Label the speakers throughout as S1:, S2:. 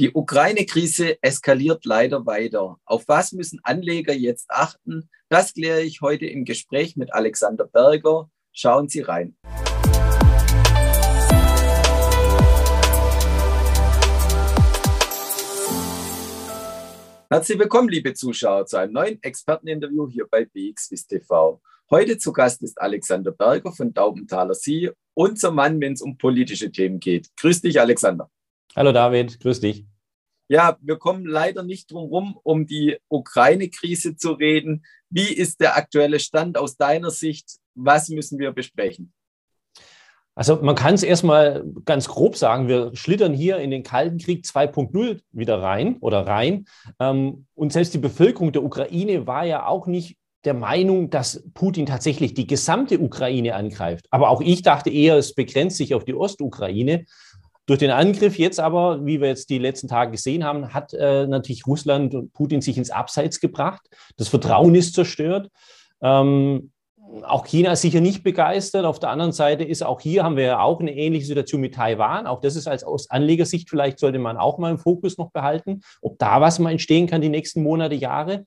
S1: Die Ukraine-Krise eskaliert leider weiter. Auf was müssen Anleger jetzt achten? Das kläre ich heute im Gespräch mit Alexander Berger. Schauen Sie rein. Herzlich willkommen, liebe Zuschauer, zu einem neuen Experteninterview hier bei BXWIS TV. Heute zu Gast ist Alexander Berger von Daubenthaler Sie, unser Mann, wenn es um politische Themen geht. Grüß dich, Alexander.
S2: Hallo David, grüß dich.
S1: Ja, wir kommen leider nicht drum herum, um die Ukraine-Krise zu reden. Wie ist der aktuelle Stand aus deiner Sicht? Was müssen wir besprechen?
S2: Also man kann es erstmal ganz grob sagen, wir schlittern hier in den Kalten Krieg 2.0 wieder rein oder rein. Ähm, und selbst die Bevölkerung der Ukraine war ja auch nicht der Meinung, dass Putin tatsächlich die gesamte Ukraine angreift. Aber auch ich dachte eher, es begrenzt sich auf die Ostukraine. Durch den Angriff jetzt aber, wie wir jetzt die letzten Tage gesehen haben, hat äh, natürlich Russland und Putin sich ins Abseits gebracht. Das Vertrauen ist zerstört. Ähm, auch China ist sicher nicht begeistert. Auf der anderen Seite ist auch hier haben wir ja auch eine ähnliche Situation mit Taiwan. Auch das ist als aus Anlegersicht vielleicht sollte man auch mal im Fokus noch behalten, ob da was mal entstehen kann die nächsten Monate, Jahre.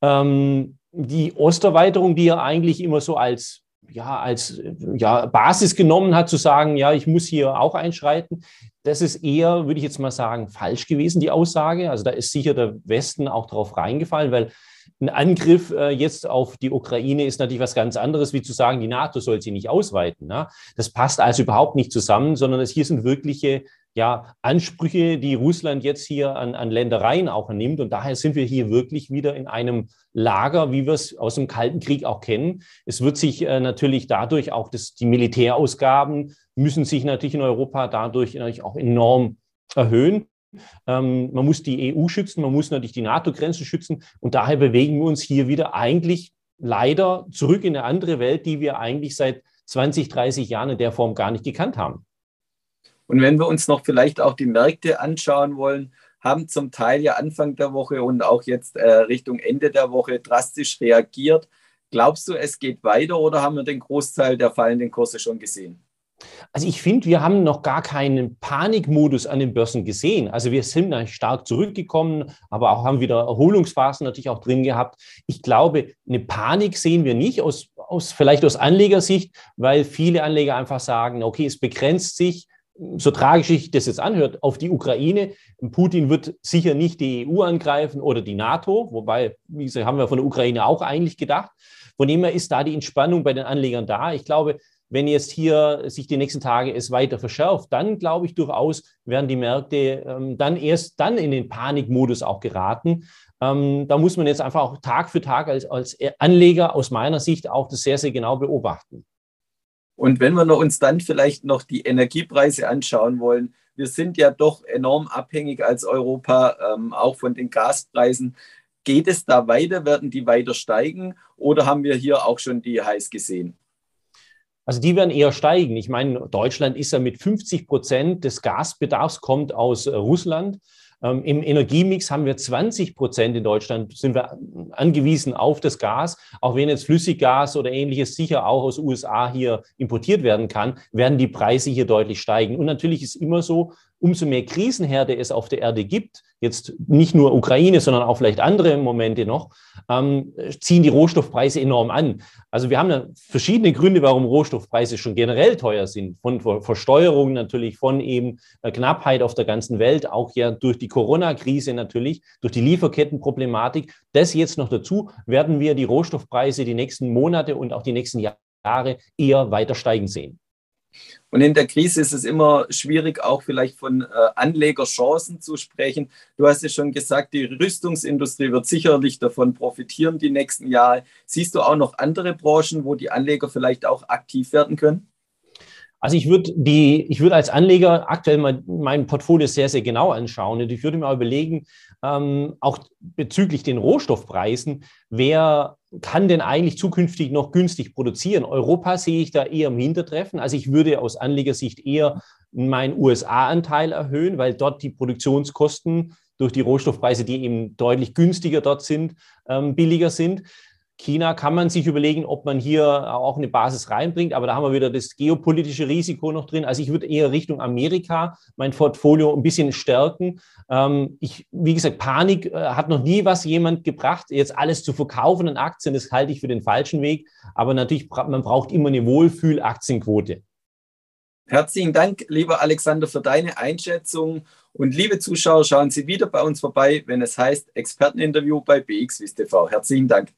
S2: Ähm, die Osterweiterung, die ja eigentlich immer so als ja, als ja, Basis genommen hat, zu sagen, ja, ich muss hier auch einschreiten. Das ist eher, würde ich jetzt mal sagen, falsch gewesen, die Aussage. Also da ist sicher der Westen auch darauf reingefallen, weil ein Angriff äh, jetzt auf die Ukraine ist natürlich was ganz anderes, wie zu sagen, die NATO soll sie nicht ausweiten. Ne? Das passt also überhaupt nicht zusammen, sondern es hier sind wirkliche ja, Ansprüche, die Russland jetzt hier an, an Ländereien auch nimmt. Und daher sind wir hier wirklich wieder in einem Lager, wie wir es aus dem Kalten Krieg auch kennen. Es wird sich äh, natürlich dadurch auch das, die Militärausgaben müssen sich natürlich in Europa dadurch natürlich auch enorm erhöhen. Ähm, man muss die EU schützen, man muss natürlich die NATO-Grenzen schützen. Und daher bewegen wir uns hier wieder eigentlich leider zurück in eine andere Welt, die wir eigentlich seit 20, 30 Jahren in der Form gar nicht gekannt haben.
S1: Und wenn wir uns noch vielleicht auch die Märkte anschauen wollen, haben zum Teil ja Anfang der Woche und auch jetzt äh, Richtung Ende der Woche drastisch reagiert. Glaubst du, es geht weiter oder haben wir den Großteil der fallenden Kurse schon gesehen?
S2: Also ich finde, wir haben noch gar keinen Panikmodus an den Börsen gesehen. Also wir sind stark zurückgekommen, aber auch haben wieder Erholungsphasen natürlich auch drin gehabt. Ich glaube, eine Panik sehen wir nicht, aus, aus, vielleicht aus Anlegersicht, weil viele Anleger einfach sagen, okay, es begrenzt sich so tragisch ich das jetzt anhört, auf die Ukraine. Putin wird sicher nicht die EU angreifen oder die NATO, wobei, wie gesagt, haben wir von der Ukraine auch eigentlich gedacht. Von dem her ist da die Entspannung bei den Anlegern da. Ich glaube, wenn jetzt hier sich die nächsten Tage es weiter verschärft, dann glaube ich durchaus, werden die Märkte ähm, dann erst dann in den Panikmodus auch geraten. Ähm, da muss man jetzt einfach auch Tag für Tag als, als Anleger aus meiner Sicht auch das sehr, sehr genau beobachten.
S1: Und wenn wir uns dann vielleicht noch die Energiepreise anschauen wollen, wir sind ja doch enorm abhängig als Europa, ähm, auch von den Gaspreisen. Geht es da weiter? Werden die weiter steigen? Oder haben wir hier auch schon die heiß gesehen?
S2: Also die werden eher steigen. Ich meine, Deutschland ist ja mit 50 Prozent des Gasbedarfs kommt aus äh, Russland. Ähm, Im Energiemix haben wir 20 Prozent in Deutschland, sind wir angewiesen auf das Gas. Auch wenn jetzt Flüssiggas oder ähnliches sicher auch aus USA hier importiert werden kann, werden die Preise hier deutlich steigen. Und natürlich ist immer so, umso mehr Krisenherde es auf der Erde gibt, jetzt nicht nur Ukraine, sondern auch vielleicht andere Momente noch, ähm, ziehen die Rohstoffpreise enorm an. Also wir haben da verschiedene Gründe, warum Rohstoffpreise schon generell teuer sind. Von Versteuerung natürlich, von eben Knappheit auf der ganzen Welt, auch ja durch die Corona-Krise natürlich, durch die Lieferkettenproblematik. Das jetzt noch dazu, werden wir die Rohstoffpreise die nächsten Monate und auch die nächsten Jahre eher weiter steigen sehen.
S1: Und in der Krise ist es immer schwierig, auch vielleicht von äh, Anlegerchancen zu sprechen. Du hast ja schon gesagt, die Rüstungsindustrie wird sicherlich davon profitieren die nächsten Jahre. Siehst du auch noch andere Branchen, wo die Anleger vielleicht auch aktiv werden können?
S2: Also ich würde die, ich würde als Anleger aktuell mal mein Portfolio sehr, sehr genau anschauen und ich würde mir auch überlegen, ähm, auch bezüglich den Rohstoffpreisen, wer kann denn eigentlich zukünftig noch günstig produzieren? Europa sehe ich da eher im Hintertreffen. Also ich würde aus Anlegersicht eher meinen USA-Anteil erhöhen, weil dort die Produktionskosten durch die Rohstoffpreise, die eben deutlich günstiger dort sind, ähm, billiger sind. China kann man sich überlegen, ob man hier auch eine Basis reinbringt, aber da haben wir wieder das geopolitische Risiko noch drin. Also ich würde eher Richtung Amerika mein Portfolio ein bisschen stärken. Ähm, ich, wie gesagt, Panik äh, hat noch nie was jemand gebracht. Jetzt alles zu verkaufen an Aktien, das halte ich für den falschen Weg. Aber natürlich, man braucht immer eine Wohlfühl-Aktienquote.
S1: Herzlichen Dank, lieber Alexander, für deine Einschätzung. Und liebe Zuschauer, schauen Sie wieder bei uns vorbei, wenn es heißt Experteninterview bei BXWIST TV. Herzlichen Dank.